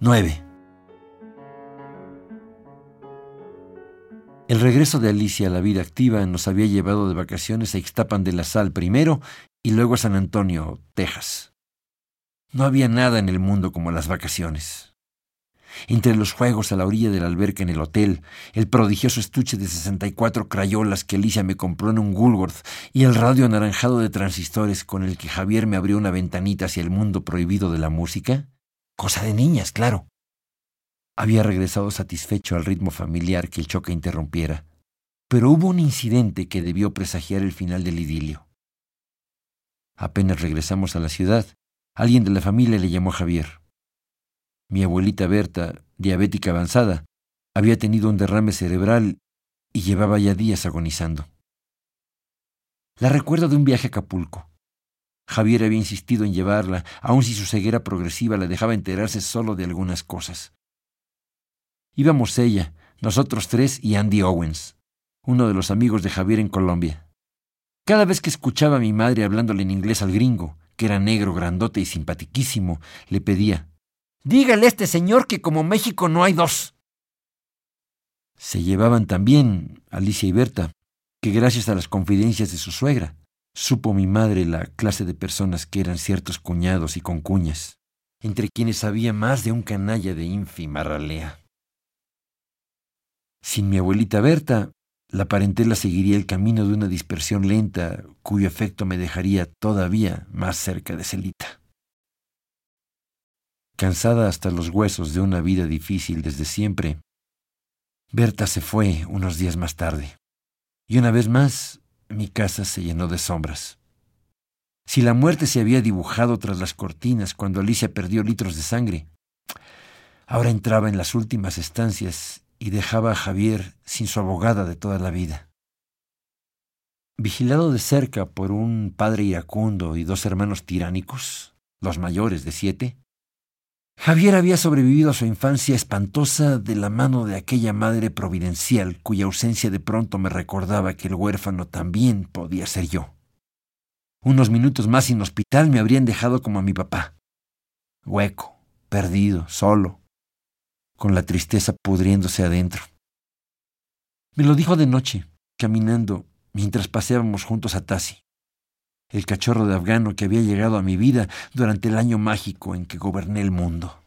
9. El regreso de Alicia a la vida activa nos había llevado de vacaciones a Ixtapan de la Sal primero y luego a San Antonio, Texas. No había nada en el mundo como las vacaciones. Entre los juegos a la orilla de la alberca en el hotel, el prodigioso estuche de 64 crayolas que Alicia me compró en un Woolworth y el radio anaranjado de transistores con el que Javier me abrió una ventanita hacia el mundo prohibido de la música, cosa de niñas, claro. Había regresado satisfecho al ritmo familiar que el choque interrumpiera, pero hubo un incidente que debió presagiar el final del idilio. Apenas regresamos a la ciudad, alguien de la familia le llamó Javier. Mi abuelita Berta, diabética avanzada, había tenido un derrame cerebral y llevaba ya días agonizando. La recuerdo de un viaje a Acapulco. Javier había insistido en llevarla, aun si su ceguera progresiva la dejaba enterarse solo de algunas cosas. Íbamos ella, nosotros tres y Andy Owens, uno de los amigos de Javier en Colombia. Cada vez que escuchaba a mi madre hablándole en inglés al gringo, que era negro, grandote y simpatiquísimo, le pedía, Dígale a este señor que como México no hay dos. Se llevaban también Alicia y Berta, que gracias a las confidencias de su suegra, supo mi madre la clase de personas que eran ciertos cuñados y concuñas, entre quienes había más de un canalla de ínfima ralea. Sin mi abuelita Berta, la parentela seguiría el camino de una dispersión lenta cuyo efecto me dejaría todavía más cerca de Celita. Cansada hasta los huesos de una vida difícil desde siempre, Berta se fue unos días más tarde, y una vez más mi casa se llenó de sombras. Si la muerte se había dibujado tras las cortinas cuando Alicia perdió litros de sangre, ahora entraba en las últimas estancias y dejaba a Javier sin su abogada de toda la vida. Vigilado de cerca por un padre iracundo y dos hermanos tiránicos, los mayores de siete, Javier había sobrevivido a su infancia espantosa de la mano de aquella madre providencial cuya ausencia de pronto me recordaba que el huérfano también podía ser yo. Unos minutos más sin hospital me habrían dejado como a mi papá. Hueco, perdido, solo, con la tristeza pudriéndose adentro. Me lo dijo de noche, caminando, mientras paseábamos juntos a Tassi, el cachorro de afgano que había llegado a mi vida durante el año mágico en que goberné el mundo.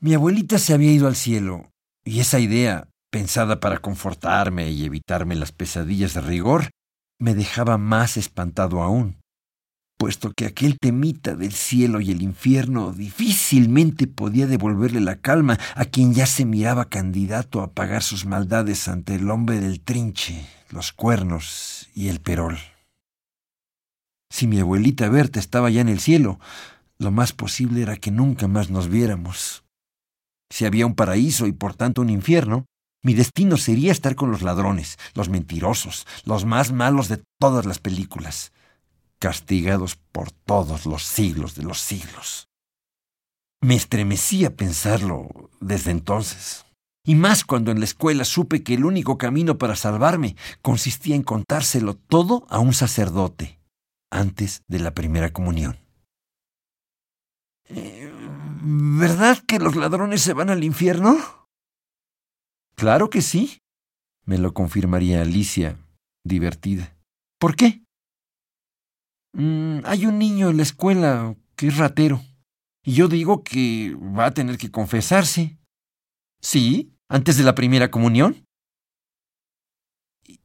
Mi abuelita se había ido al cielo, y esa idea, pensada para confortarme y evitarme las pesadillas de rigor, me dejaba más espantado aún puesto que aquel temita del cielo y el infierno difícilmente podía devolverle la calma a quien ya se miraba candidato a pagar sus maldades ante el hombre del trinche, los cuernos y el perol. Si mi abuelita Berta estaba ya en el cielo, lo más posible era que nunca más nos viéramos. Si había un paraíso y por tanto un infierno, mi destino sería estar con los ladrones, los mentirosos, los más malos de todas las películas castigados por todos los siglos de los siglos. Me estremecía pensarlo desde entonces, y más cuando en la escuela supe que el único camino para salvarme consistía en contárselo todo a un sacerdote antes de la primera comunión. Eh, ¿Verdad que los ladrones se van al infierno? Claro que sí, me lo confirmaría Alicia, divertida. ¿Por qué? Mm, hay un niño en la escuela que es ratero. Y yo digo que va a tener que confesarse. ¿Sí? ¿Antes de la primera comunión?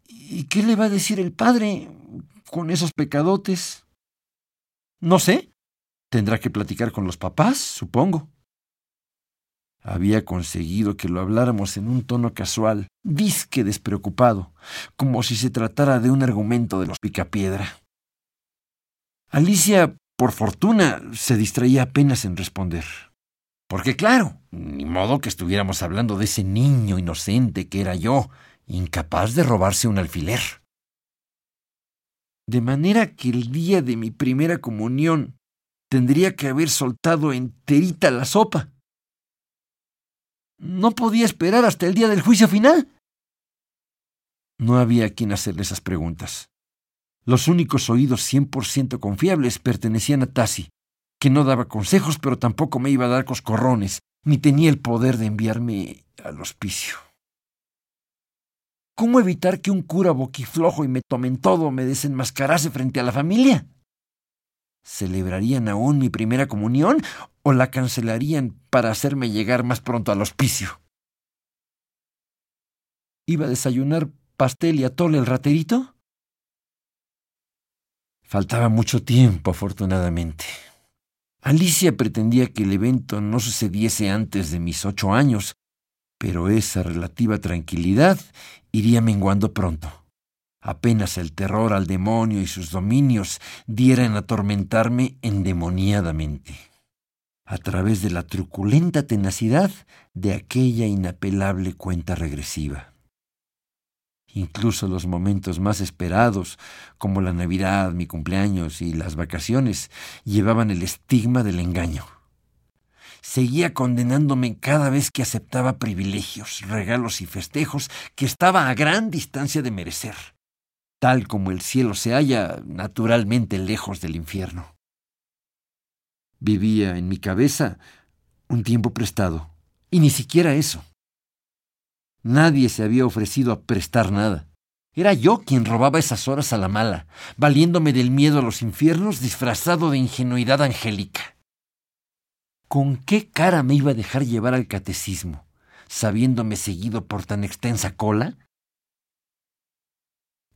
¿Y qué le va a decir el padre con esos pecadotes? No sé. Tendrá que platicar con los papás, supongo. Había conseguido que lo habláramos en un tono casual, disque despreocupado, como si se tratara de un argumento de los picapiedra. Alicia, por fortuna, se distraía apenas en responder. Porque claro, ni modo que estuviéramos hablando de ese niño inocente que era yo, incapaz de robarse un alfiler. De manera que el día de mi primera comunión tendría que haber soltado enterita la sopa. ¿No podía esperar hasta el día del juicio final? No había quien hacerle esas preguntas. Los únicos oídos 100% confiables pertenecían a Tassi, que no daba consejos, pero tampoco me iba a dar coscorrones, ni tenía el poder de enviarme al hospicio. ¿Cómo evitar que un cura boquiflojo y me tomen todo me desenmascarase frente a la familia? ¿Celebrarían aún mi primera comunión o la cancelarían para hacerme llegar más pronto al hospicio? ¿Iba a desayunar pastel y atole el raterito? Faltaba mucho tiempo, afortunadamente. Alicia pretendía que el evento no sucediese antes de mis ocho años, pero esa relativa tranquilidad iría menguando pronto. Apenas el terror al demonio y sus dominios dieran a atormentarme endemoniadamente, a través de la truculenta tenacidad de aquella inapelable cuenta regresiva. Incluso los momentos más esperados, como la Navidad, mi cumpleaños y las vacaciones, llevaban el estigma del engaño. Seguía condenándome cada vez que aceptaba privilegios, regalos y festejos que estaba a gran distancia de merecer, tal como el cielo se halla naturalmente lejos del infierno. Vivía en mi cabeza un tiempo prestado, y ni siquiera eso. Nadie se había ofrecido a prestar nada. Era yo quien robaba esas horas a la mala, valiéndome del miedo a los infiernos disfrazado de ingenuidad angélica. ¿Con qué cara me iba a dejar llevar al catecismo, sabiéndome seguido por tan extensa cola?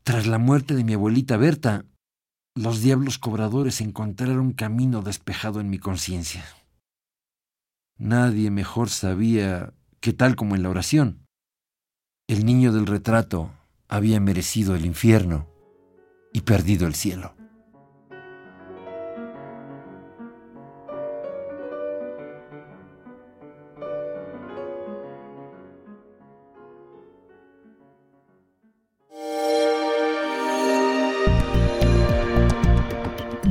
Tras la muerte de mi abuelita Berta, los diablos cobradores encontraron camino despejado en mi conciencia. Nadie mejor sabía que tal como en la oración, el niño del retrato había merecido el infierno y perdido el cielo.